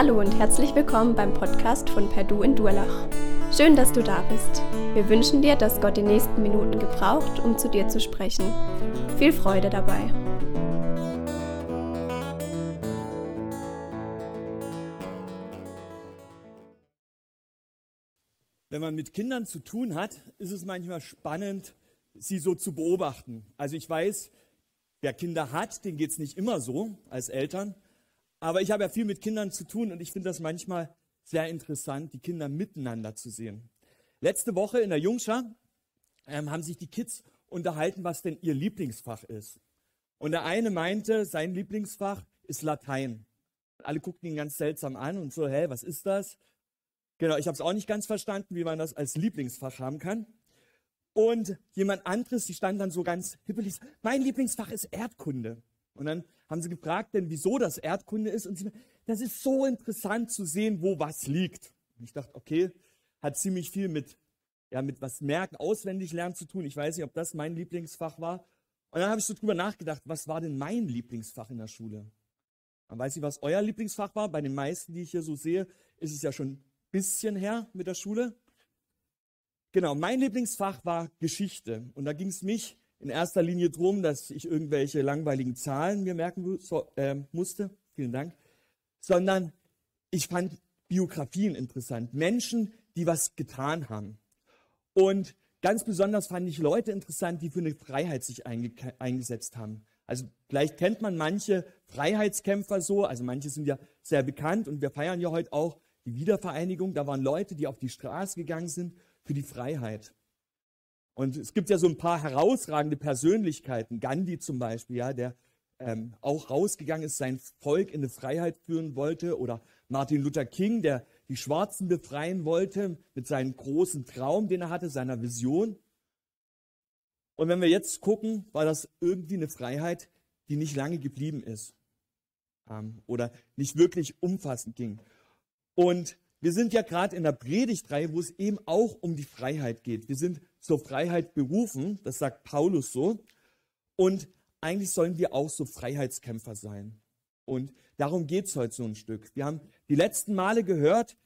Hallo und herzlich willkommen beim Podcast von Perdu in Durlach. Schön, dass du da bist. Wir wünschen dir, dass Gott die nächsten Minuten gebraucht, um zu dir zu sprechen. Viel Freude dabei. Wenn man mit Kindern zu tun hat, ist es manchmal spannend, sie so zu beobachten. Also ich weiß, wer Kinder hat, den geht es nicht immer so als Eltern. Aber ich habe ja viel mit Kindern zu tun und ich finde das manchmal sehr interessant, die Kinder miteinander zu sehen. Letzte Woche in der Jungschar ähm, haben sich die Kids unterhalten, was denn ihr Lieblingsfach ist. Und der eine meinte, sein Lieblingsfach ist Latein. Alle guckten ihn ganz seltsam an und so, hä, was ist das? Genau, ich habe es auch nicht ganz verstanden, wie man das als Lieblingsfach haben kann. Und jemand anderes, die stand dann so ganz hippelig, mein Lieblingsfach ist Erdkunde. Und dann haben sie gefragt, denn wieso das Erdkunde ist. Und sie, das ist so interessant zu sehen, wo was liegt. Und ich dachte, okay, hat ziemlich viel mit, ja, mit was merken, auswendig lernen zu tun. Ich weiß nicht, ob das mein Lieblingsfach war. Und dann habe ich so drüber nachgedacht, was war denn mein Lieblingsfach in der Schule? Man weiß nicht, was euer Lieblingsfach war. Bei den meisten, die ich hier so sehe, ist es ja schon ein bisschen her mit der Schule. Genau, mein Lieblingsfach war Geschichte. Und da ging es mich in erster Linie darum, dass ich irgendwelche langweiligen Zahlen mir merken so, äh, musste. Vielen Dank. Sondern ich fand Biografien interessant. Menschen, die was getan haben. Und ganz besonders fand ich Leute interessant, die für eine Freiheit sich einge eingesetzt haben. Also vielleicht kennt man manche Freiheitskämpfer so, also manche sind ja sehr bekannt und wir feiern ja heute auch die Wiedervereinigung. Da waren Leute, die auf die Straße gegangen sind für die Freiheit. Und es gibt ja so ein paar herausragende Persönlichkeiten, Gandhi zum Beispiel, ja, der ähm, auch rausgegangen ist, sein Volk in eine Freiheit führen wollte, oder Martin Luther King, der die Schwarzen befreien wollte mit seinem großen Traum, den er hatte, seiner Vision. Und wenn wir jetzt gucken, war das irgendwie eine Freiheit, die nicht lange geblieben ist ähm, oder nicht wirklich umfassend ging. Und wir sind ja gerade in der Predigtreihe, wo es eben auch um die Freiheit geht. Wir sind zur Freiheit berufen, das sagt Paulus so. Und eigentlich sollen wir auch so Freiheitskämpfer sein. Und darum geht es heute so ein Stück. Wir haben die letzten Male gehört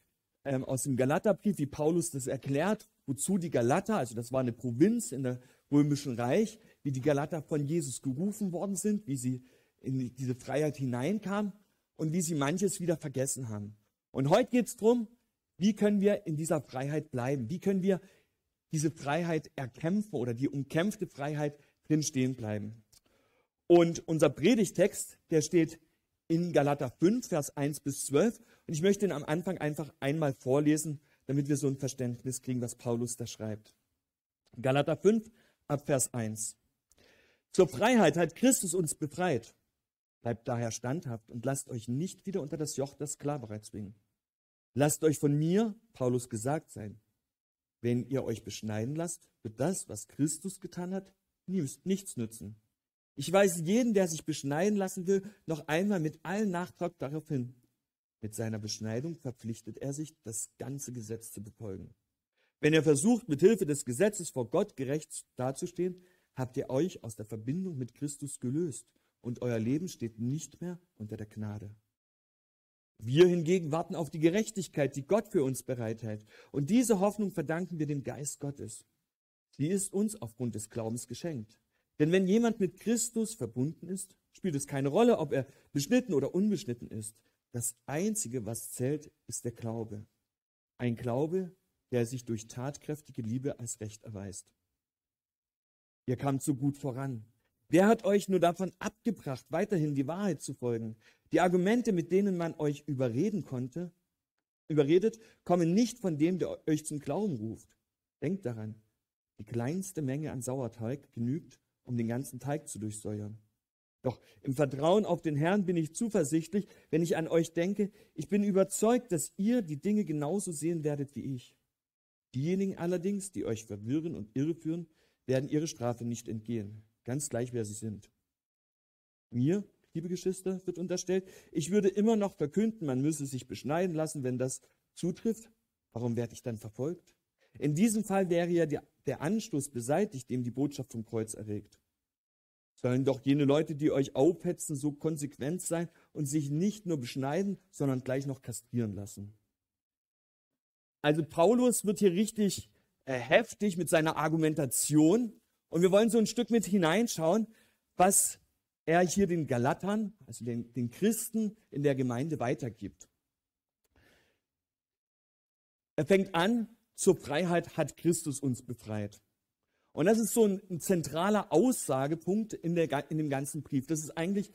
ähm, aus dem Galaterbrief, wie Paulus das erklärt, wozu die Galater, also das war eine Provinz in der römischen Reich, wie die Galater von Jesus gerufen worden sind, wie sie in diese Freiheit hineinkamen und wie sie manches wieder vergessen haben. Und heute geht es darum, wie können wir in dieser Freiheit bleiben? Wie können wir diese Freiheit erkämpfen oder die umkämpfte Freiheit drin stehen bleiben? Und unser Predigtext, der steht in Galater 5, Vers 1 bis 12. Und ich möchte ihn am Anfang einfach einmal vorlesen, damit wir so ein Verständnis kriegen, was Paulus da schreibt. Galater 5, ab Vers 1. Zur Freiheit hat Christus uns befreit. Bleibt daher standhaft und lasst euch nicht wieder unter das Joch der Sklaverei zwingen. Lasst euch von mir, Paulus, gesagt sein. Wenn ihr euch beschneiden lasst, wird das, was Christus getan hat, nichts nützen. Ich weise jeden, der sich beschneiden lassen will, noch einmal mit allen Nachtrag darauf hin. Mit seiner Beschneidung verpflichtet er sich, das ganze Gesetz zu befolgen. Wenn ihr versucht, mit Hilfe des Gesetzes vor Gott gerecht dazustehen, habt ihr euch aus der Verbindung mit Christus gelöst und euer Leben steht nicht mehr unter der Gnade. Wir hingegen warten auf die Gerechtigkeit, die Gott für uns bereithält. Und diese Hoffnung verdanken wir dem Geist Gottes. Sie ist uns aufgrund des Glaubens geschenkt. Denn wenn jemand mit Christus verbunden ist, spielt es keine Rolle, ob er beschnitten oder unbeschnitten ist. Das Einzige, was zählt, ist der Glaube. Ein Glaube, der sich durch tatkräftige Liebe als Recht erweist. Ihr kamt so gut voran. Wer hat euch nur davon abgebracht, weiterhin die Wahrheit zu folgen? Die Argumente, mit denen man euch überreden konnte, überredet, kommen nicht von dem, der euch zum Glauben ruft. Denkt daran, die kleinste Menge an Sauerteig genügt, um den ganzen Teig zu durchsäuern. Doch im Vertrauen auf den Herrn bin ich zuversichtlich, wenn ich an euch denke, ich bin überzeugt, dass ihr die Dinge genauso sehen werdet wie ich. Diejenigen allerdings, die euch verwirren und irreführen, werden ihre Strafe nicht entgehen ganz gleich wer sie sind. Mir, liebe Geschwister, wird unterstellt, ich würde immer noch verkünden, man müsse sich beschneiden lassen, wenn das zutrifft. Warum werde ich dann verfolgt? In diesem Fall wäre ja der Anstoß beseitigt, dem die Botschaft vom Kreuz erregt. Sollen doch jene Leute, die euch aufhetzen, so konsequent sein und sich nicht nur beschneiden, sondern gleich noch kastrieren lassen. Also Paulus wird hier richtig äh, heftig mit seiner Argumentation und wir wollen so ein Stück mit hineinschauen, was er hier den Galatern, also den, den Christen in der Gemeinde weitergibt. Er fängt an, zur Freiheit hat Christus uns befreit. Und das ist so ein, ein zentraler Aussagepunkt in, der, in dem ganzen Brief. Das ist eigentlich,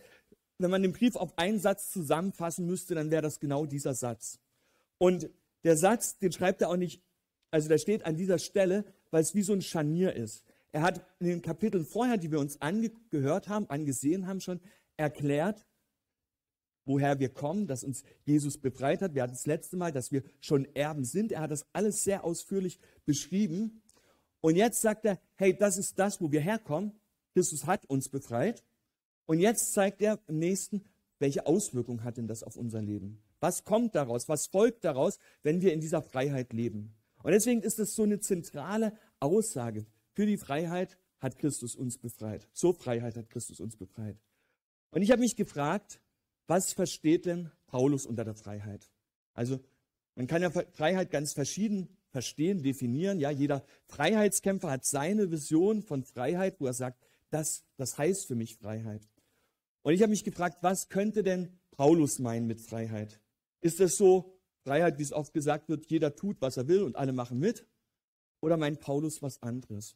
wenn man den Brief auf einen Satz zusammenfassen müsste, dann wäre das genau dieser Satz. Und der Satz, den schreibt er auch nicht, also der steht an dieser Stelle, weil es wie so ein Scharnier ist. Er hat in den Kapiteln vorher, die wir uns angehört haben, angesehen haben, schon erklärt, woher wir kommen, dass uns Jesus befreit hat. Wir hatten das letzte Mal, dass wir schon Erben sind. Er hat das alles sehr ausführlich beschrieben. Und jetzt sagt er, hey, das ist das, wo wir herkommen. Christus hat uns befreit. Und jetzt zeigt er im nächsten, welche Auswirkungen hat denn das auf unser Leben? Was kommt daraus? Was folgt daraus, wenn wir in dieser Freiheit leben? Und deswegen ist es so eine zentrale Aussage. Für die Freiheit hat Christus uns befreit. Zur Freiheit hat Christus uns befreit. Und ich habe mich gefragt, was versteht denn Paulus unter der Freiheit? Also man kann ja Freiheit ganz verschieden verstehen, definieren. Ja, jeder Freiheitskämpfer hat seine Vision von Freiheit, wo er sagt, das, das heißt für mich Freiheit. Und ich habe mich gefragt, was könnte denn Paulus meinen mit Freiheit? Ist es so Freiheit, wie es oft gesagt wird, jeder tut, was er will und alle machen mit? Oder meint Paulus was anderes?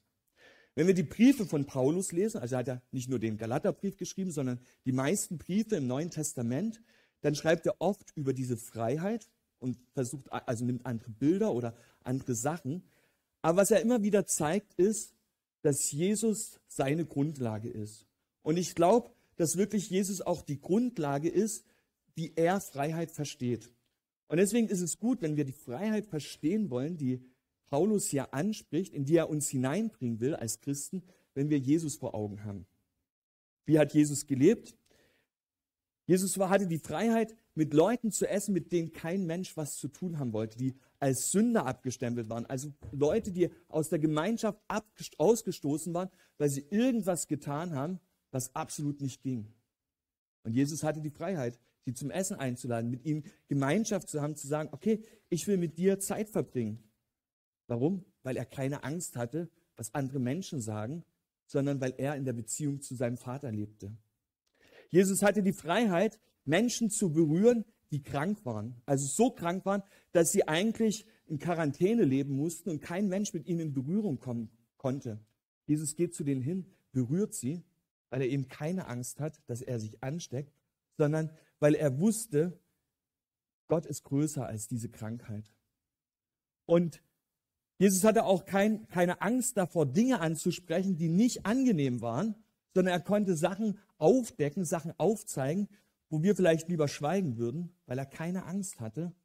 Wenn wir die Briefe von Paulus lesen, also hat er nicht nur den Galaterbrief geschrieben, sondern die meisten Briefe im Neuen Testament, dann schreibt er oft über diese Freiheit und versucht, also nimmt andere Bilder oder andere Sachen. Aber was er immer wieder zeigt, ist, dass Jesus seine Grundlage ist. Und ich glaube, dass wirklich Jesus auch die Grundlage ist, wie er Freiheit versteht. Und deswegen ist es gut, wenn wir die Freiheit verstehen wollen, die Paulus hier anspricht, in die er uns hineinbringen will als Christen, wenn wir Jesus vor Augen haben. Wie hat Jesus gelebt? Jesus hatte die Freiheit, mit Leuten zu essen, mit denen kein Mensch was zu tun haben wollte, die als Sünder abgestempelt waren. Also Leute, die aus der Gemeinschaft ausgestoßen waren, weil sie irgendwas getan haben, was absolut nicht ging. Und Jesus hatte die Freiheit, sie zum Essen einzuladen, mit ihm Gemeinschaft zu haben, zu sagen, okay, ich will mit dir Zeit verbringen. Warum? Weil er keine Angst hatte, was andere Menschen sagen, sondern weil er in der Beziehung zu seinem Vater lebte. Jesus hatte die Freiheit, Menschen zu berühren, die krank waren. Also so krank waren, dass sie eigentlich in Quarantäne leben mussten und kein Mensch mit ihnen in Berührung kommen konnte. Jesus geht zu denen hin, berührt sie, weil er eben keine Angst hat, dass er sich ansteckt, sondern weil er wusste, Gott ist größer als diese Krankheit. Und Jesus hatte auch kein, keine Angst davor, Dinge anzusprechen, die nicht angenehm waren, sondern er konnte Sachen aufdecken, Sachen aufzeigen, wo wir vielleicht lieber schweigen würden, weil er keine Angst hatte,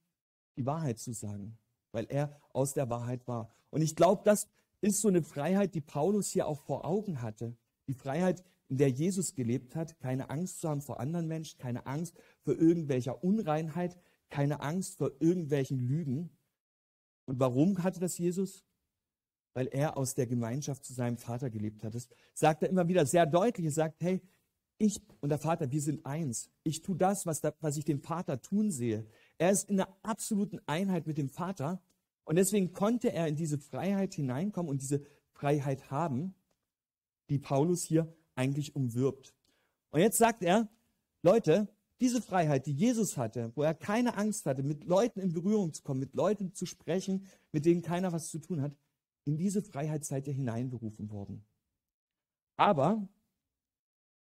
die Wahrheit zu sagen, weil er aus der Wahrheit war. Und ich glaube, das ist so eine Freiheit, die Paulus hier auch vor Augen hatte. Die Freiheit, in der Jesus gelebt hat, keine Angst zu haben vor anderen Menschen, keine Angst vor irgendwelcher Unreinheit, keine Angst vor irgendwelchen Lügen, und warum hatte das Jesus? Weil er aus der Gemeinschaft zu seinem Vater gelebt hat. Das sagt er immer wieder sehr deutlich. Er sagt, hey, ich und der Vater, wir sind eins. Ich tue das, was, da, was ich den Vater tun sehe. Er ist in einer absoluten Einheit mit dem Vater. Und deswegen konnte er in diese Freiheit hineinkommen und diese Freiheit haben, die Paulus hier eigentlich umwirbt. Und jetzt sagt er, Leute, diese Freiheit, die Jesus hatte, wo er keine Angst hatte, mit Leuten in Berührung zu kommen, mit Leuten zu sprechen, mit denen keiner was zu tun hat, in diese Freiheit seid ihr hineinberufen worden. Aber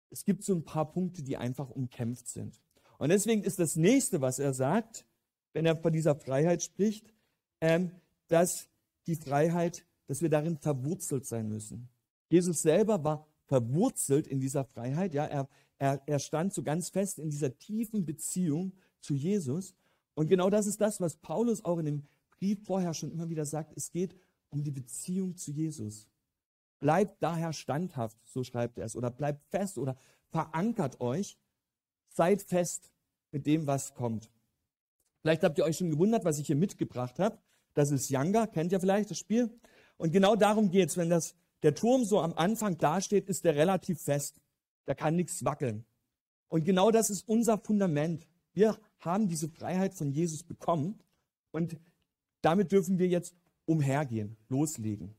es gibt so ein paar Punkte, die einfach umkämpft sind. Und deswegen ist das nächste, was er sagt, wenn er von dieser Freiheit spricht, ähm, dass die Freiheit, dass wir darin verwurzelt sein müssen. Jesus selber war verwurzelt in dieser Freiheit. Ja, er, er, er stand so ganz fest in dieser tiefen Beziehung zu Jesus. Und genau das ist das, was Paulus auch in dem Brief vorher schon immer wieder sagt. Es geht um die Beziehung zu Jesus. Bleibt daher standhaft, so schreibt er es, oder bleibt fest oder verankert euch. Seid fest mit dem, was kommt. Vielleicht habt ihr euch schon gewundert, was ich hier mitgebracht habe. Das ist Yanga, kennt ihr vielleicht das Spiel? Und genau darum geht es. Wenn das, der Turm so am Anfang dasteht, ist der relativ fest. Da kann nichts wackeln. Und genau das ist unser Fundament. Wir haben diese Freiheit von Jesus bekommen und damit dürfen wir jetzt umhergehen, loslegen.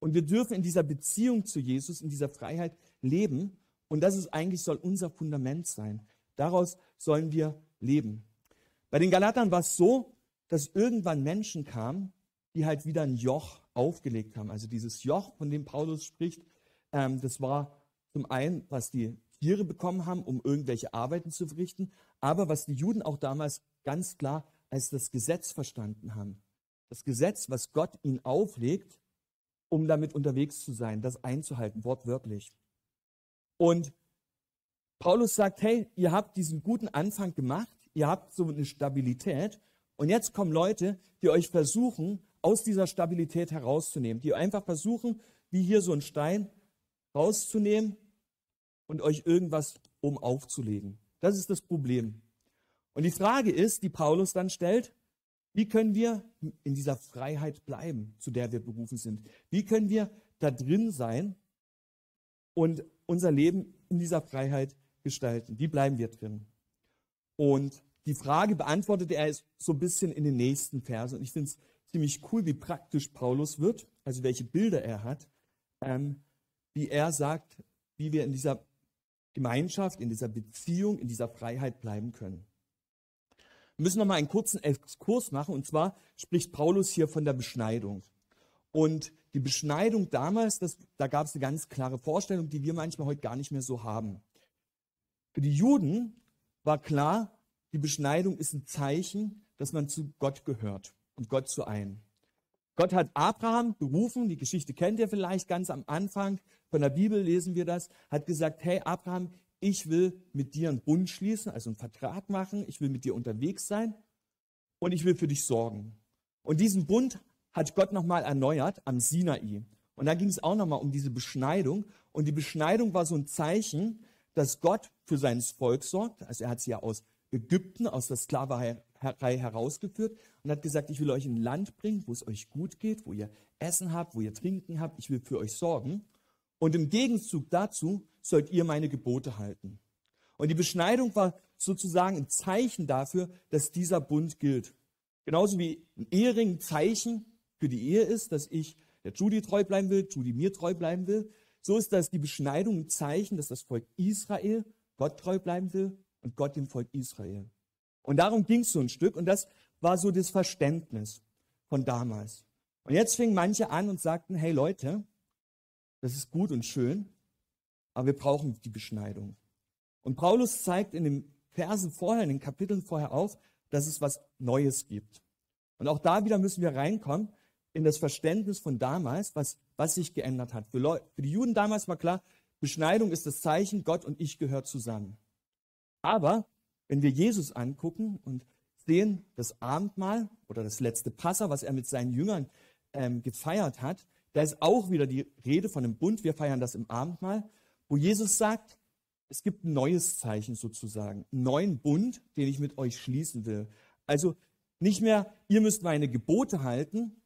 Und wir dürfen in dieser Beziehung zu Jesus, in dieser Freiheit leben. Und das ist eigentlich, soll unser Fundament sein. Daraus sollen wir leben. Bei den Galatern war es so, dass irgendwann Menschen kamen, die halt wieder ein Joch aufgelegt haben. Also dieses Joch, von dem Paulus spricht, ähm, das war zum einen, was die Tiere bekommen haben, um irgendwelche Arbeiten zu verrichten, aber was die Juden auch damals ganz klar als das Gesetz verstanden haben. Das Gesetz, was Gott ihnen auflegt, um damit unterwegs zu sein, das einzuhalten, wortwörtlich. Und Paulus sagt, hey, ihr habt diesen guten Anfang gemacht, ihr habt so eine Stabilität und jetzt kommen Leute, die euch versuchen, aus dieser Stabilität herauszunehmen, die einfach versuchen, wie hier so ein Stein rauszunehmen und euch irgendwas um aufzulegen. Das ist das Problem. Und die Frage ist, die Paulus dann stellt, wie können wir in dieser Freiheit bleiben, zu der wir berufen sind? Wie können wir da drin sein und unser Leben in dieser Freiheit gestalten? Wie bleiben wir drin? Und die Frage beantwortet er so ein bisschen in den nächsten Versen. Und ich finde es ziemlich cool, wie praktisch Paulus wird, also welche Bilder er hat, ähm, wie er sagt, wie wir in dieser Gemeinschaft, in dieser Beziehung, in dieser Freiheit bleiben können. Wir müssen noch mal einen kurzen Exkurs machen. Und zwar spricht Paulus hier von der Beschneidung. Und die Beschneidung damals, das, da gab es eine ganz klare Vorstellung, die wir manchmal heute gar nicht mehr so haben. Für die Juden war klar, die Beschneidung ist ein Zeichen, dass man zu Gott gehört und Gott zu ein. Gott hat Abraham berufen, die Geschichte kennt ihr vielleicht ganz am Anfang, von der Bibel lesen wir das, hat gesagt, hey Abraham, ich will mit dir einen Bund schließen, also einen Vertrag machen, ich will mit dir unterwegs sein und ich will für dich sorgen. Und diesen Bund hat Gott nochmal erneuert am Sinai. Und da ging es auch nochmal um diese Beschneidung. Und die Beschneidung war so ein Zeichen, dass Gott für sein Volk sorgt. Also er hat sie ja aus Ägypten, aus der Sklaverei herausgeführt und hat gesagt, ich will euch in ein Land bringen, wo es euch gut geht, wo ihr Essen habt, wo ihr Trinken habt, ich will für euch sorgen. Und im Gegenzug dazu sollt ihr meine Gebote halten. Und die Beschneidung war sozusagen ein Zeichen dafür, dass dieser Bund gilt. Genauso wie ein Ehering ein Zeichen für die Ehe ist, dass ich der Judy treu bleiben will, Judy mir treu bleiben will, so ist das die Beschneidung ein Zeichen, dass das Volk Israel Gott treu bleiben will und Gott dem Volk Israel. Und darum ging es so ein Stück und das war so das Verständnis von damals. Und jetzt fingen manche an und sagten, hey Leute, das ist gut und schön, aber wir brauchen die Beschneidung. Und Paulus zeigt in den Versen vorher, in den Kapiteln vorher auf, dass es was Neues gibt. Und auch da wieder müssen wir reinkommen in das Verständnis von damals, was, was sich geändert hat. Für, Leute, für die Juden damals war klar, Beschneidung ist das Zeichen, Gott und ich gehören zusammen. Aber wenn wir Jesus angucken und sehen, das Abendmahl oder das letzte Passa, was er mit seinen Jüngern ähm, gefeiert hat, da ist auch wieder die Rede von einem Bund. Wir feiern das im Abendmahl, wo Jesus sagt, es gibt ein neues Zeichen sozusagen, einen neuen Bund, den ich mit euch schließen will. Also nicht mehr, ihr müsst meine Gebote halten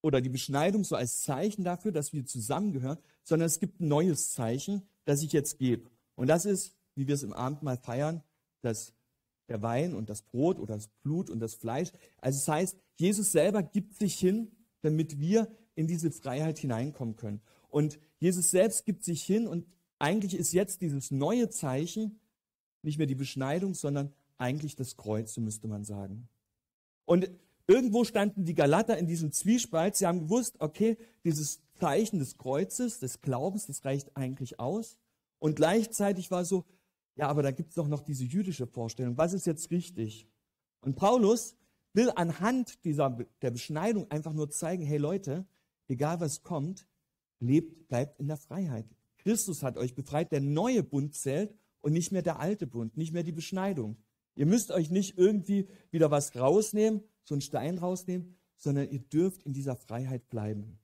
oder die Beschneidung so als Zeichen dafür, dass wir zusammengehören, sondern es gibt ein neues Zeichen, das ich jetzt gebe. Und das ist, wie wir es im Abendmahl feiern, das, der Wein und das Brot oder das Blut und das Fleisch. Also das heißt, Jesus selber gibt sich hin, damit wir in diese Freiheit hineinkommen können. Und Jesus selbst gibt sich hin und eigentlich ist jetzt dieses neue Zeichen nicht mehr die Beschneidung, sondern eigentlich das Kreuz, so müsste man sagen. Und irgendwo standen die Galater in diesem Zwiespalt. Sie haben gewusst, okay, dieses Zeichen des Kreuzes, des Glaubens, das reicht eigentlich aus. Und gleichzeitig war so, ja, aber da gibt es doch noch diese jüdische Vorstellung. Was ist jetzt richtig? Und Paulus will anhand dieser, der Beschneidung einfach nur zeigen, hey Leute, egal was kommt, lebt, bleibt in der Freiheit. Christus hat euch befreit, der neue Bund zählt und nicht mehr der alte Bund, nicht mehr die Beschneidung. Ihr müsst euch nicht irgendwie wieder was rausnehmen, so einen Stein rausnehmen, sondern ihr dürft in dieser Freiheit bleiben.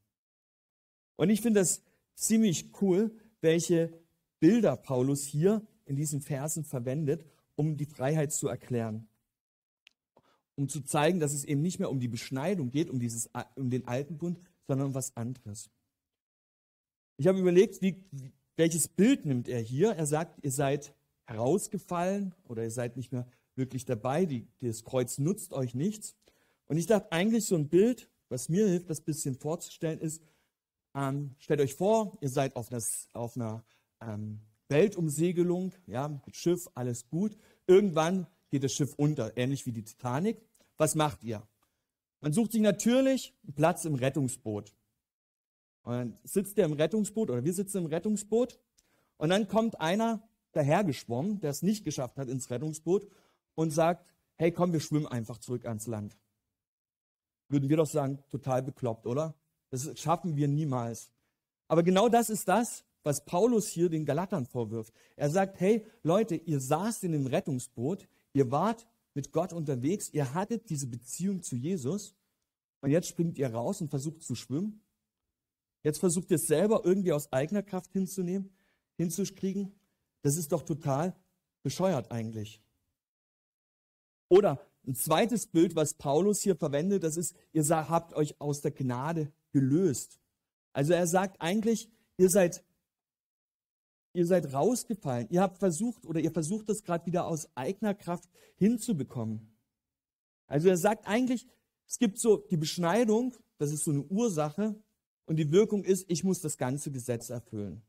Und ich finde das ziemlich cool, welche Bilder Paulus hier in diesen Versen verwendet, um die Freiheit zu erklären. Um zu zeigen, dass es eben nicht mehr um die Beschneidung geht, um, dieses, um den alten Bund, sondern um was anderes. Ich habe überlegt, wie, welches Bild nimmt er hier? Er sagt, ihr seid herausgefallen oder ihr seid nicht mehr wirklich dabei, die, das Kreuz nutzt euch nichts. Und ich dachte eigentlich so ein Bild, was mir hilft, das bisschen vorzustellen, ist, ähm, stellt euch vor, ihr seid auf einer, auf einer ähm, Weltumsegelung, ja, mit Schiff, alles gut. Irgendwann geht das Schiff unter, ähnlich wie die Titanic. Was macht ihr? Man sucht sich natürlich einen Platz im Rettungsboot. Und dann sitzt der im Rettungsboot oder wir sitzen im Rettungsboot und dann kommt einer dahergeschwommen, der es nicht geschafft hat ins Rettungsboot und sagt, hey komm, wir schwimmen einfach zurück ans Land. Würden wir doch sagen, total bekloppt, oder? Das schaffen wir niemals. Aber genau das ist das, was Paulus hier den Galatern vorwirft. Er sagt, hey Leute, ihr saßt in dem Rettungsboot, ihr wart mit Gott unterwegs, ihr hattet diese Beziehung zu Jesus und jetzt springt ihr raus und versucht zu schwimmen. Jetzt versucht ihr es selber irgendwie aus eigener Kraft hinzunehmen, hinzukriegen. Das ist doch total bescheuert eigentlich. Oder ein zweites Bild, was Paulus hier verwendet, das ist, ihr habt euch aus der Gnade gelöst. Also er sagt eigentlich, ihr seid, ihr seid rausgefallen. Ihr habt versucht oder ihr versucht das gerade wieder aus eigener Kraft hinzubekommen. Also er sagt eigentlich, es gibt so die Beschneidung, das ist so eine Ursache, und die Wirkung ist, ich muss das ganze Gesetz erfüllen.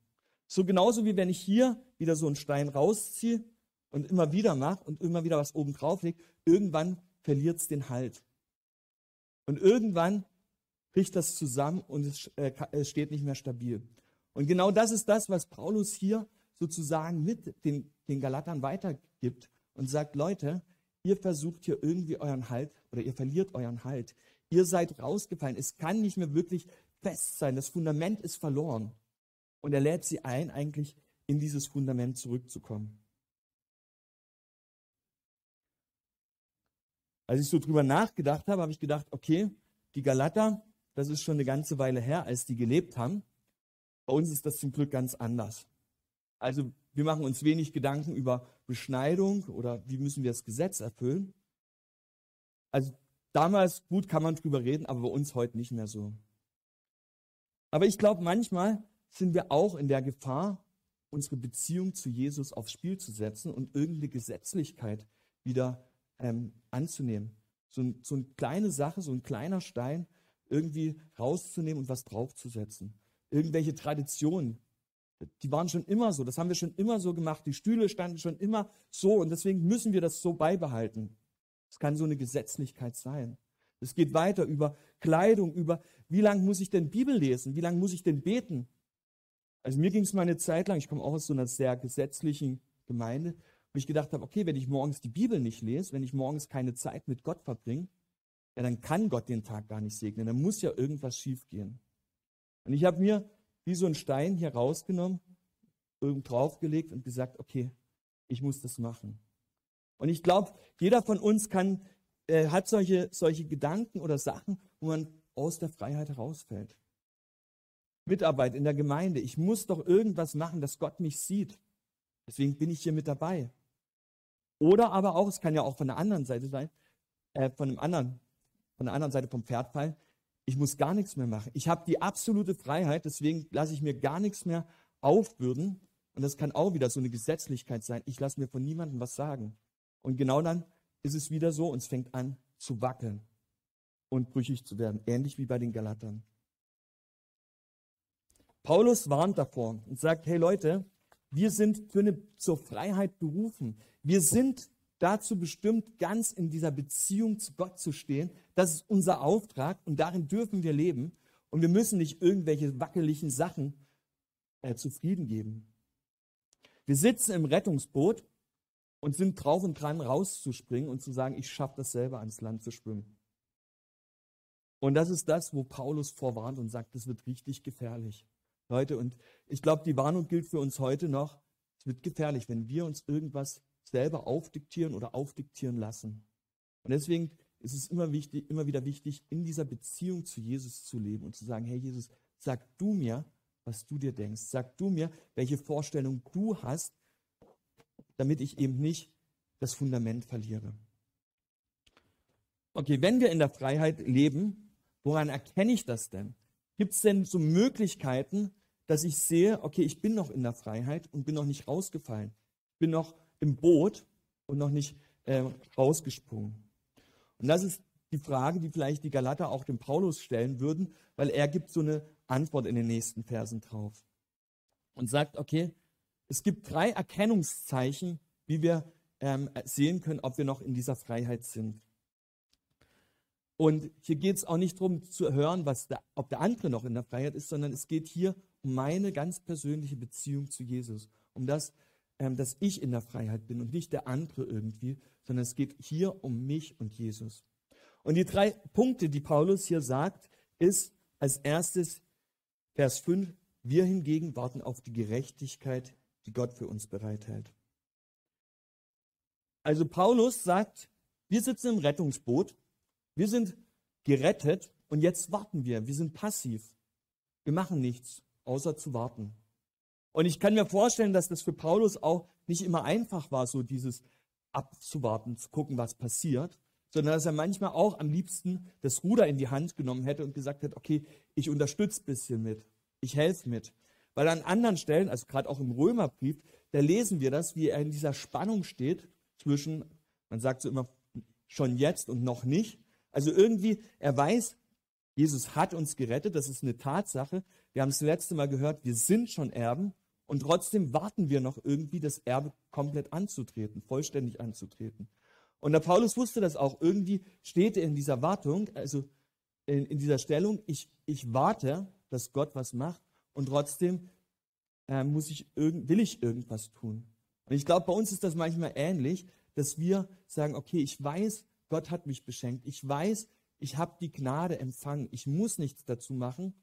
So genauso wie wenn ich hier wieder so einen Stein rausziehe und immer wieder mache und immer wieder was oben drauf lege, irgendwann verliert es den Halt. Und irgendwann bricht das zusammen und es, äh, es steht nicht mehr stabil. Und genau das ist das, was Paulus hier sozusagen mit den, den Galatern weitergibt und sagt, Leute, ihr versucht hier irgendwie euren Halt oder ihr verliert euren Halt. Ihr seid rausgefallen. Es kann nicht mehr wirklich fest sein. Das Fundament ist verloren. Und er lädt sie ein, eigentlich in dieses Fundament zurückzukommen. Als ich so drüber nachgedacht habe, habe ich gedacht, okay, die Galater, das ist schon eine ganze Weile her, als die gelebt haben. Bei uns ist das zum Glück ganz anders. Also wir machen uns wenig Gedanken über Beschneidung oder wie müssen wir das Gesetz erfüllen. Also damals gut kann man drüber reden, aber bei uns heute nicht mehr so. Aber ich glaube, manchmal sind wir auch in der Gefahr, unsere Beziehung zu Jesus aufs Spiel zu setzen und irgendeine Gesetzlichkeit wieder ähm, anzunehmen. So, ein, so eine kleine Sache, so ein kleiner Stein irgendwie rauszunehmen und was draufzusetzen. Irgendwelche Traditionen, die waren schon immer so, das haben wir schon immer so gemacht. Die Stühle standen schon immer so und deswegen müssen wir das so beibehalten. Es kann so eine Gesetzlichkeit sein. Es geht weiter über Kleidung, über wie lange muss ich denn Bibel lesen, wie lange muss ich denn beten. Also mir ging es mal eine Zeit lang, ich komme auch aus so einer sehr gesetzlichen Gemeinde, wo ich gedacht habe, okay, wenn ich morgens die Bibel nicht lese, wenn ich morgens keine Zeit mit Gott verbringe, ja, dann kann Gott den Tag gar nicht segnen. Dann muss ja irgendwas schiefgehen. Und ich habe mir wie so einen Stein hier rausgenommen, irgend draufgelegt und gesagt, okay, ich muss das machen. Und ich glaube, jeder von uns kann äh, hat solche, solche Gedanken oder Sachen, wo man aus der Freiheit herausfällt. Mitarbeit in der Gemeinde. Ich muss doch irgendwas machen, dass Gott mich sieht. Deswegen bin ich hier mit dabei. Oder aber auch, es kann ja auch von der anderen Seite sein, äh, von dem anderen, von der anderen Seite vom Pferd fallen. Ich muss gar nichts mehr machen. Ich habe die absolute Freiheit, deswegen lasse ich mir gar nichts mehr aufbürden. Und das kann auch wieder so eine Gesetzlichkeit sein. Ich lasse mir von niemandem was sagen. Und genau dann ist es wieder so und es fängt an zu wackeln und brüchig zu werden, ähnlich wie bei den Galatern. Paulus warnt davor und sagt, hey Leute, wir sind für eine, zur Freiheit berufen. Wir sind dazu bestimmt, ganz in dieser Beziehung zu Gott zu stehen. Das ist unser Auftrag und darin dürfen wir leben. Und wir müssen nicht irgendwelche wackeligen Sachen äh, zufrieden geben. Wir sitzen im Rettungsboot und sind drauf und dran, rauszuspringen und zu sagen, ich schaffe das selber ans Land zu schwimmen. Und das ist das, wo Paulus vorwarnt und sagt, das wird richtig gefährlich. Leute, und ich glaube, die Warnung gilt für uns heute noch. Es wird gefährlich, wenn wir uns irgendwas selber aufdiktieren oder aufdiktieren lassen. Und deswegen ist es immer wichtig, immer wieder wichtig, in dieser Beziehung zu Jesus zu leben und zu sagen, hey Jesus, sag du mir, was du dir denkst. Sag du mir, welche Vorstellung du hast, damit ich eben nicht das Fundament verliere. Okay, wenn wir in der Freiheit leben, woran erkenne ich das denn? Gibt es denn so Möglichkeiten, dass ich sehe, okay, ich bin noch in der Freiheit und bin noch nicht rausgefallen. Bin noch im Boot und noch nicht äh, rausgesprungen. Und das ist die Frage, die vielleicht die Galater auch dem Paulus stellen würden, weil er gibt so eine Antwort in den nächsten Versen drauf. Und sagt, okay, es gibt drei Erkennungszeichen, wie wir ähm, sehen können, ob wir noch in dieser Freiheit sind. Und hier geht es auch nicht darum zu hören, was der, ob der andere noch in der Freiheit ist, sondern es geht hier um meine ganz persönliche Beziehung zu Jesus. Um das, dass ich in der Freiheit bin und nicht der andere irgendwie, sondern es geht hier um mich und Jesus. Und die drei Punkte, die Paulus hier sagt, ist als erstes Vers 5, wir hingegen warten auf die Gerechtigkeit, die Gott für uns bereithält. Also Paulus sagt, wir sitzen im Rettungsboot, wir sind gerettet und jetzt warten wir, wir sind passiv. Wir machen nichts, außer zu warten. Und ich kann mir vorstellen, dass das für Paulus auch nicht immer einfach war, so dieses abzuwarten, zu gucken, was passiert, sondern dass er manchmal auch am liebsten das Ruder in die Hand genommen hätte und gesagt hat, okay, ich unterstütze ein bisschen mit, ich helfe mit. Weil an anderen Stellen, also gerade auch im Römerbrief, da lesen wir das, wie er in dieser Spannung steht zwischen, man sagt so immer, schon jetzt und noch nicht. Also irgendwie, er weiß, Jesus hat uns gerettet, das ist eine Tatsache. Wir haben es letzte Mal gehört, wir sind schon Erben und trotzdem warten wir noch irgendwie, das Erbe komplett anzutreten, vollständig anzutreten. Und der Paulus wusste das auch. Irgendwie steht er in dieser Wartung, also in, in dieser Stellung, ich, ich warte, dass Gott was macht und trotzdem äh, muss ich irgend, will ich irgendwas tun. Und ich glaube, bei uns ist das manchmal ähnlich, dass wir sagen, okay, ich weiß, Gott hat mich beschenkt. Ich weiß, ich habe die Gnade empfangen. Ich muss nichts dazu machen.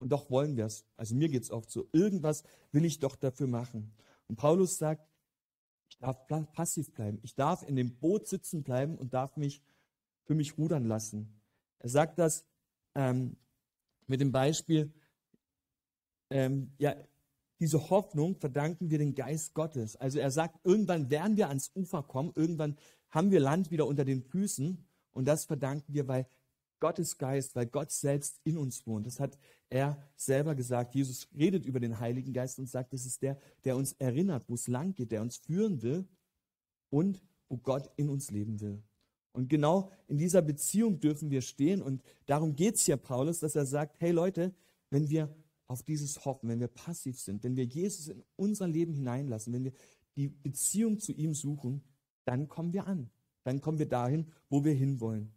Und doch wollen wir es. Also mir geht es oft so. Irgendwas will ich doch dafür machen. Und Paulus sagt, ich darf passiv bleiben. Ich darf in dem Boot sitzen bleiben und darf mich für mich rudern lassen. Er sagt das ähm, mit dem Beispiel, ähm, ja, diese Hoffnung verdanken wir den Geist Gottes. Also er sagt, irgendwann werden wir ans Ufer kommen, irgendwann haben wir Land wieder unter den Füßen und das verdanken wir, weil Gottes Geist, weil Gott selbst in uns wohnt. Das hat er selber gesagt. Jesus redet über den Heiligen Geist und sagt, das ist der, der uns erinnert, wo es lang geht, der uns führen will und wo Gott in uns leben will. Und genau in dieser Beziehung dürfen wir stehen. Und darum geht es hier Paulus, dass er sagt, hey Leute, wenn wir auf dieses hoffen, wenn wir passiv sind, wenn wir Jesus in unser Leben hineinlassen, wenn wir die Beziehung zu ihm suchen, dann kommen wir an. Dann kommen wir dahin, wo wir hinwollen.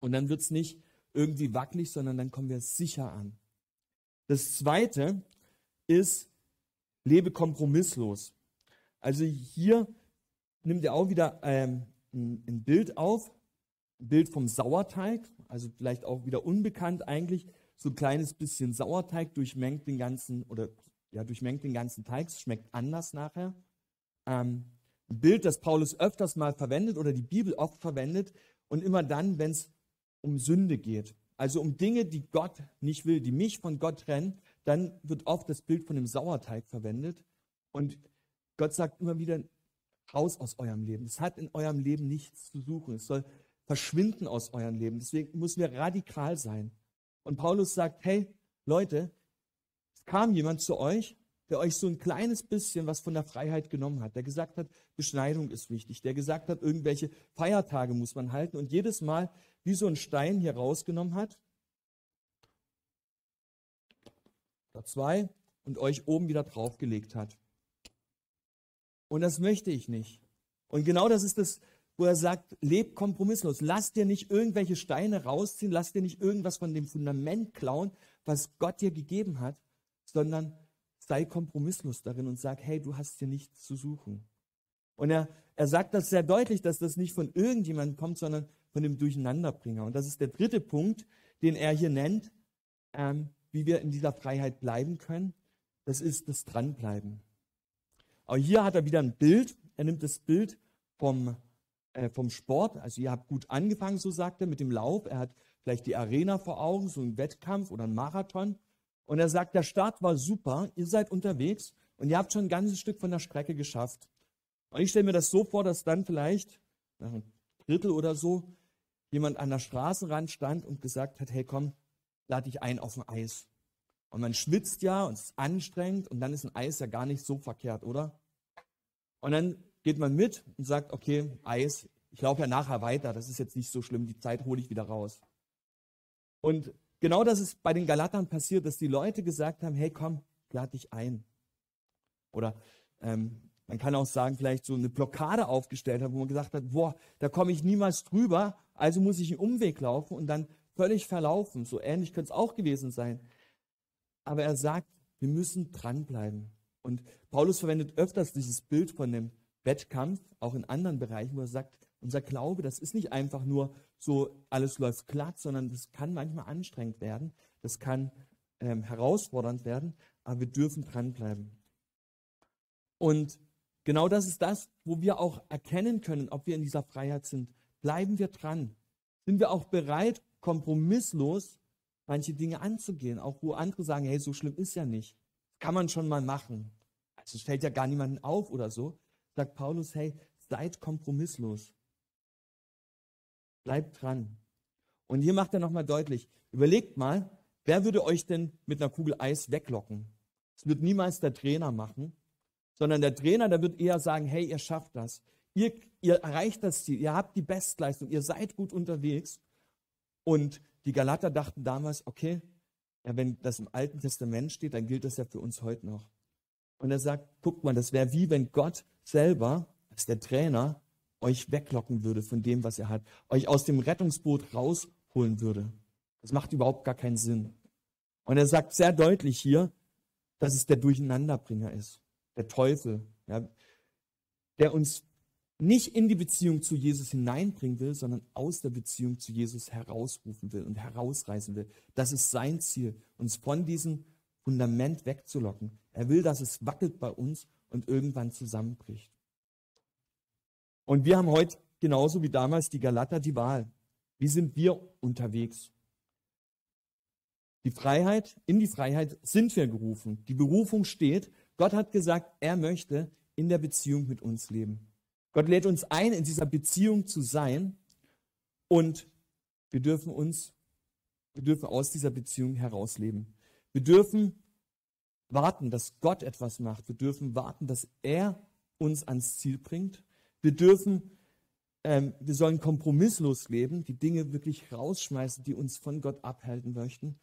Und dann wird es nicht irgendwie wackelig, sondern dann kommen wir sicher an. Das zweite ist, lebe kompromisslos. Also hier nimmt er auch wieder ähm, ein, Bild auf, ein Bild vom Sauerteig, also vielleicht auch wieder unbekannt eigentlich, so ein kleines bisschen Sauerteig durchmengt den ganzen oder ja durchmengt den ganzen Teig, es schmeckt anders nachher. Ähm, ein Bild, das Paulus öfters mal verwendet oder die Bibel oft verwendet und immer dann, wenn es um Sünde geht, also um Dinge, die Gott nicht will, die mich von Gott trennen, dann wird oft das Bild von dem Sauerteig verwendet und Gott sagt immer wieder raus aus eurem Leben. Es hat in eurem Leben nichts zu suchen. Es soll verschwinden aus eurem Leben. Deswegen müssen wir radikal sein. Und Paulus sagt, hey Leute, es kam jemand zu euch, der euch so ein kleines bisschen was von der Freiheit genommen hat, der gesagt hat, Beschneidung ist wichtig, der gesagt hat, irgendwelche Feiertage muss man halten und jedes Mal wie so ein Stein hier rausgenommen hat, da zwei und euch oben wieder draufgelegt hat. Und das möchte ich nicht. Und genau das ist das, wo er sagt, leb kompromisslos. Lass dir nicht irgendwelche Steine rausziehen, lass dir nicht irgendwas von dem Fundament klauen, was Gott dir gegeben hat, sondern sei kompromisslos darin und sag, hey, du hast hier nichts zu suchen. Und er, er sagt das sehr deutlich, dass das nicht von irgendjemandem kommt, sondern von dem Durcheinanderbringer. Und das ist der dritte Punkt, den er hier nennt, ähm, wie wir in dieser Freiheit bleiben können. Das ist das Dranbleiben. Aber hier hat er wieder ein Bild. Er nimmt das Bild vom äh, vom Sport. Also ihr habt gut angefangen, so sagt er, mit dem Lauf. Er hat vielleicht die Arena vor Augen, so einen Wettkampf oder einen Marathon. Und er sagt, der Start war super, ihr seid unterwegs und ihr habt schon ein ganzes Stück von der Strecke geschafft. Und ich stelle mir das so vor, dass dann vielleicht nach einem Drittel oder so jemand an der Straßenrand stand und gesagt hat, hey komm, lade dich ein auf ein Eis. Und man schwitzt ja und es ist anstrengend und dann ist ein Eis ja gar nicht so verkehrt, oder? Und dann geht man mit und sagt, okay, Eis, ich laufe ja nachher weiter, das ist jetzt nicht so schlimm, die Zeit hole ich wieder raus. Und genau das ist bei den Galatern passiert, dass die Leute gesagt haben, hey komm, lad dich ein. Oder ähm, man kann auch sagen, vielleicht so eine Blockade aufgestellt haben, wo man gesagt hat, boah, da komme ich niemals drüber, also muss ich einen Umweg laufen und dann völlig verlaufen. So ähnlich könnte es auch gewesen sein. Aber er sagt, wir müssen dranbleiben. Und Paulus verwendet öfters dieses Bild von dem Wettkampf, auch in anderen Bereichen, wo er sagt, unser Glaube, das ist nicht einfach nur so, alles läuft glatt, sondern das kann manchmal anstrengend werden, das kann ähm, herausfordernd werden, aber wir dürfen dranbleiben. Und genau das ist das, wo wir auch erkennen können, ob wir in dieser Freiheit sind. Bleiben wir dran. Sind wir auch bereit, kompromisslos manche Dinge anzugehen, auch wo andere sagen, hey, so schlimm ist ja nicht. Kann man schon mal machen. Also es fällt ja gar niemanden auf oder so. Sagt Paulus, hey, seid kompromisslos. Bleibt dran. Und hier macht er nochmal deutlich, überlegt mal, wer würde euch denn mit einer Kugel Eis weglocken? Das wird niemals der Trainer machen, sondern der Trainer, der wird eher sagen, hey, ihr schafft das. Ihr, ihr erreicht das Ziel, ihr habt die Bestleistung, ihr seid gut unterwegs. Und die Galater dachten damals, okay, ja, wenn das im Alten Testament steht, dann gilt das ja für uns heute noch. Und er sagt, guck mal, das wäre wie wenn Gott selber, als der Trainer, euch weglocken würde von dem, was er hat, euch aus dem Rettungsboot rausholen würde. Das macht überhaupt gar keinen Sinn. Und er sagt sehr deutlich hier, dass es der Durcheinanderbringer ist, der Teufel, ja, der uns nicht in die Beziehung zu Jesus hineinbringen will, sondern aus der Beziehung zu Jesus herausrufen will und herausreißen will. Das ist sein Ziel, uns von diesem Fundament wegzulocken. Er will, dass es wackelt bei uns und irgendwann zusammenbricht. Und wir haben heute genauso wie damals die Galater die Wahl. Wie sind wir unterwegs? Die Freiheit, in die Freiheit sind wir gerufen. Die Berufung steht. Gott hat gesagt, er möchte in der Beziehung mit uns leben. Gott lädt uns ein, in dieser Beziehung zu sein und wir dürfen uns, wir dürfen aus dieser Beziehung herausleben. Wir dürfen warten, dass Gott etwas macht. Wir dürfen warten, dass er uns ans Ziel bringt. Wir dürfen, ähm, wir sollen kompromisslos leben, die Dinge wirklich rausschmeißen, die uns von Gott abhalten möchten.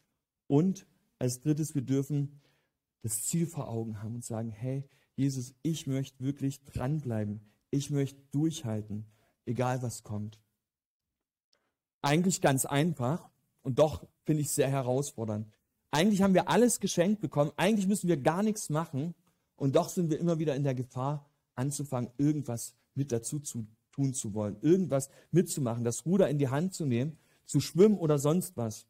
Und als drittes, wir dürfen das Ziel vor Augen haben und sagen, hey, Jesus, ich möchte wirklich dranbleiben. Ich möchte durchhalten, egal was kommt. Eigentlich ganz einfach und doch finde ich sehr herausfordernd. Eigentlich haben wir alles geschenkt bekommen, eigentlich müssen wir gar nichts machen und doch sind wir immer wieder in der Gefahr, anzufangen, irgendwas mit dazu zu tun zu wollen, irgendwas mitzumachen, das Ruder in die Hand zu nehmen, zu schwimmen oder sonst was.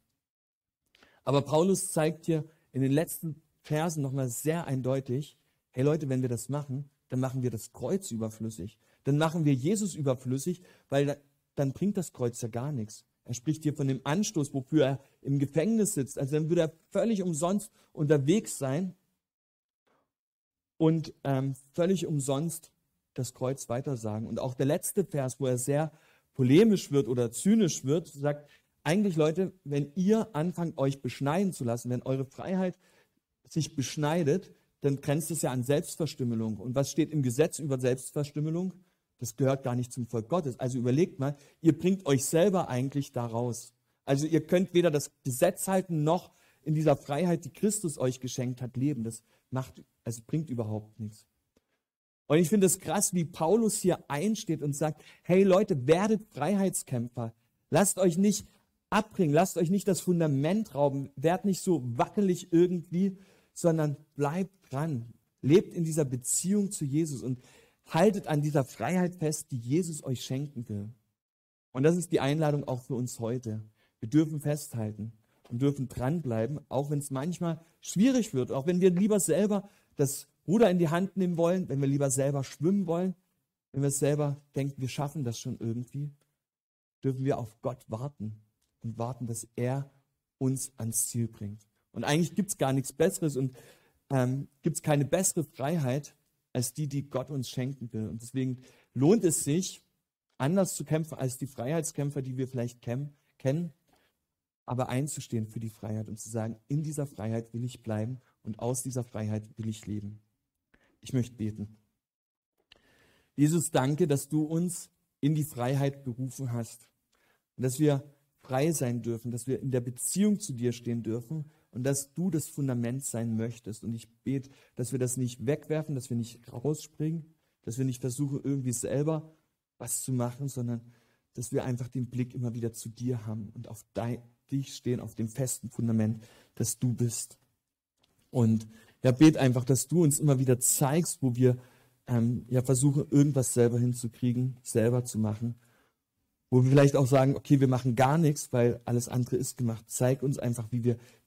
Aber Paulus zeigt hier in den letzten Versen nochmal sehr eindeutig, hey Leute, wenn wir das machen, dann machen wir das Kreuz überflüssig. Dann machen wir Jesus überflüssig, weil dann bringt das Kreuz ja gar nichts. Er spricht hier von dem Anstoß, wofür er im Gefängnis sitzt. Also dann würde er völlig umsonst unterwegs sein und ähm, völlig umsonst das Kreuz weitersagen. Und auch der letzte Vers, wo er sehr polemisch wird oder zynisch wird, sagt, eigentlich Leute, wenn ihr anfangt, euch beschneiden zu lassen, wenn eure Freiheit sich beschneidet, dann grenzt es ja an Selbstverstümmelung. Und was steht im Gesetz über Selbstverstümmelung? Das gehört gar nicht zum Volk Gottes. Also überlegt mal, ihr bringt euch selber eigentlich da raus. Also ihr könnt weder das Gesetz halten, noch in dieser Freiheit, die Christus euch geschenkt hat, leben. Das macht, also bringt überhaupt nichts. Und ich finde es krass, wie Paulus hier einsteht und sagt, hey Leute, werdet Freiheitskämpfer. Lasst euch nicht abbringen, lasst euch nicht das Fundament rauben, werdet nicht so wackelig irgendwie, sondern bleibt dran. Lebt in dieser Beziehung zu Jesus und haltet an dieser Freiheit fest, die Jesus euch schenken will. Und das ist die Einladung auch für uns heute. Wir dürfen festhalten und dürfen dranbleiben, auch wenn es manchmal schwierig wird, auch wenn wir lieber selber das Ruder in die Hand nehmen wollen, wenn wir lieber selber schwimmen wollen, wenn wir selber denken, wir schaffen das schon irgendwie, dürfen wir auf Gott warten und warten, dass er uns ans Ziel bringt. Und eigentlich gibt es gar nichts Besseres und ähm, gibt es keine bessere Freiheit als die, die Gott uns schenken will. Und deswegen lohnt es sich, anders zu kämpfen als die Freiheitskämpfer, die wir vielleicht kennen. aber einzustehen für die Freiheit und zu sagen, in dieser Freiheit will ich bleiben und aus dieser Freiheit will ich leben. Ich möchte beten. Jesus, danke, dass du uns in die Freiheit berufen hast und dass wir frei sein dürfen, dass wir in der Beziehung zu dir stehen dürfen und dass du das Fundament sein möchtest. Und ich bete, dass wir das nicht wegwerfen, dass wir nicht rausspringen, dass wir nicht versuchen, irgendwie selber was zu machen, sondern dass wir einfach den Blick immer wieder zu dir haben und auf dich stehen, auf dem festen Fundament, dass du bist. Und ja, bet einfach, dass du uns immer wieder zeigst, wo wir ähm, ja versuchen, irgendwas selber hinzukriegen, selber zu machen. Wo wir vielleicht auch sagen, okay, wir machen gar nichts, weil alles andere ist gemacht. Zeig uns einfach, wie wir